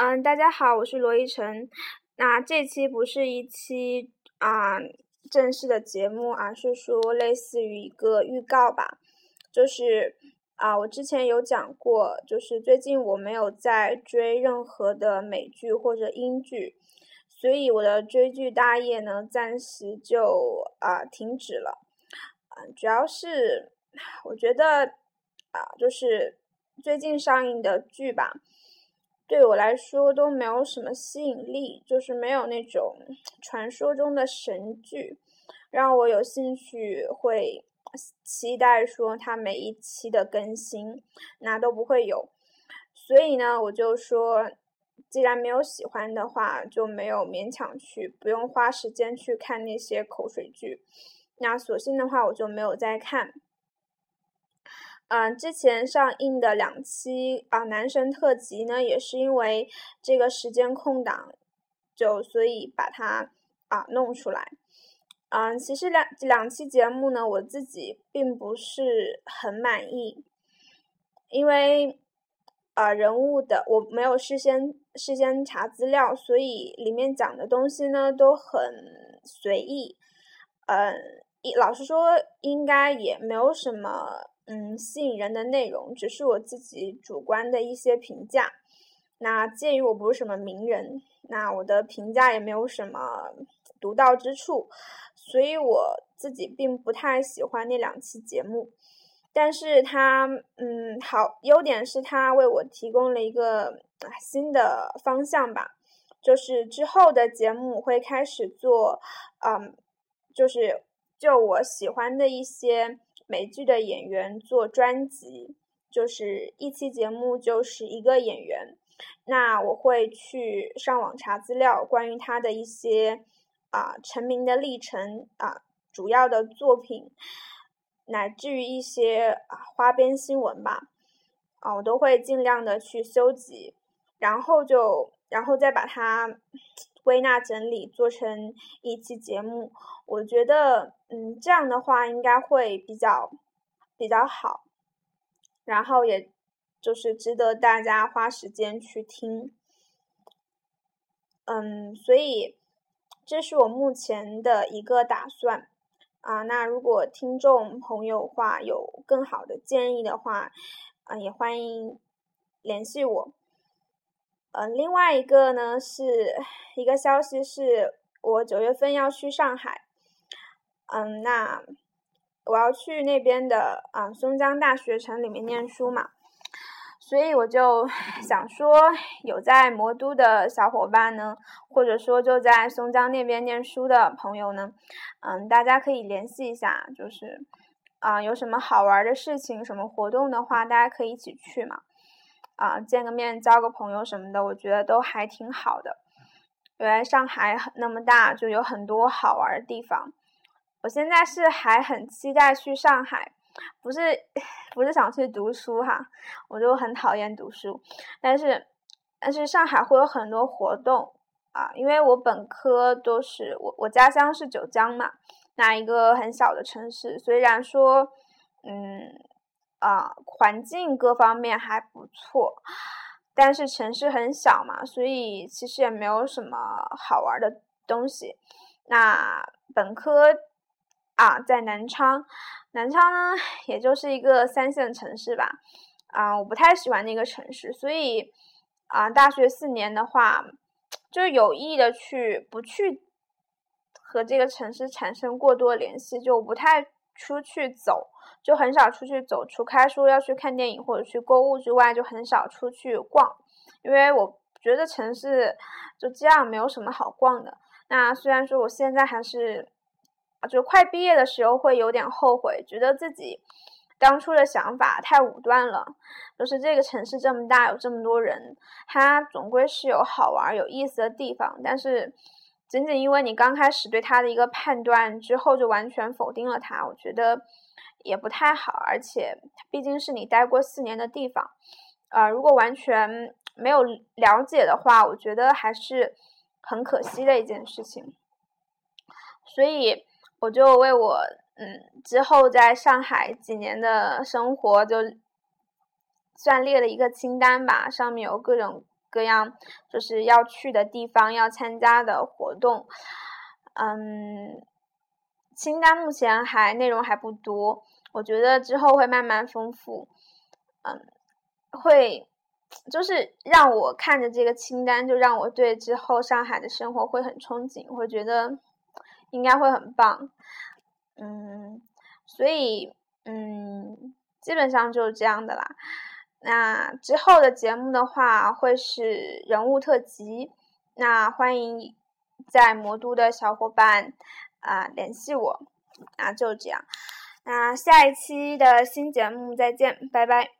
嗯，大家好，我是罗一晨。那这期不是一期啊正式的节目而，是说类似于一个预告吧。就是啊，我之前有讲过，就是最近我没有在追任何的美剧或者英剧，所以我的追剧大业呢暂时就啊停止了。嗯，主要是我觉得啊，就是最近上映的剧吧。对我来说都没有什么吸引力，就是没有那种传说中的神剧，让我有兴趣会期待说它每一期的更新，那都不会有。所以呢，我就说，既然没有喜欢的话，就没有勉强去，不用花时间去看那些口水剧。那索性的话，我就没有再看。嗯，之前上映的两期啊男神特辑呢，也是因为这个时间空档，就所以把它啊弄出来。嗯，其实两两期节目呢，我自己并不是很满意，因为啊人物的我没有事先事先查资料，所以里面讲的东西呢都很随意。嗯，老实说，应该也没有什么。嗯，吸引人的内容只是我自己主观的一些评价。那鉴于我不是什么名人，那我的评价也没有什么独到之处，所以我自己并不太喜欢那两期节目。但是它，嗯，好，优点是它为我提供了一个新的方向吧，就是之后的节目会开始做，嗯，就是就我喜欢的一些。美剧的演员做专辑，就是一期节目就是一个演员。那我会去上网查资料，关于他的一些啊成名的历程啊，主要的作品，乃至于一些花边新闻吧，啊我都会尽量的去搜集，然后就然后再把它。归纳整理做成一期节目，我觉得，嗯，这样的话应该会比较比较好，然后也就是值得大家花时间去听，嗯，所以这是我目前的一个打算啊。那如果听众朋友话有更好的建议的话，啊，也欢迎联系我。嗯，另外一个呢，是一个消息，是我九月份要去上海。嗯，那我要去那边的啊松江大学城里面念书嘛，所以我就 想说，有在魔都的小伙伴呢，或者说就在松江那边念书的朋友呢，嗯，大家可以联系一下，就是啊有什么好玩的事情、什么活动的话，大家可以一起去嘛。啊，见个面，交个朋友什么的，我觉得都还挺好的。原来上海那么大，就有很多好玩的地方。我现在是还很期待去上海，不是不是想去读书哈，我就很讨厌读书。但是但是上海会有很多活动啊，因为我本科都是我我家乡是九江嘛，那一个很小的城市，虽然说嗯。啊，环境各方面还不错，但是城市很小嘛，所以其实也没有什么好玩的东西。那本科啊，在南昌，南昌呢，也就是一个三线城市吧。啊，我不太喜欢那个城市，所以啊，大学四年的话，就有意的去不去和这个城市产生过多联系，就不太。出去走就很少出去走，除开说要去看电影或者去购物之外，就很少出去逛。因为我觉得城市就这样没有什么好逛的。那虽然说我现在还是，就快毕业的时候会有点后悔，觉得自己当初的想法太武断了。就是这个城市这么大，有这么多人，它总归是有好玩有意思的地方，但是。仅仅因为你刚开始对他的一个判断之后就完全否定了他，我觉得也不太好。而且毕竟是你待过四年的地方，呃，如果完全没有了解的话，我觉得还是很可惜的一件事情。所以我就为我嗯之后在上海几年的生活就算列了一个清单吧，上面有各种各样就是要去的地方、要参加的活动。嗯，清单目前还内容还不多，我觉得之后会慢慢丰富。嗯，会就是让我看着这个清单，就让我对之后上海的生活会很憧憬，会觉得应该会很棒。嗯，所以嗯，基本上就是这样的啦。那之后的节目的话，会是人物特辑。那欢迎在魔都的小伙伴啊联系我。啊就这样。那下一期的新节目再见，拜拜。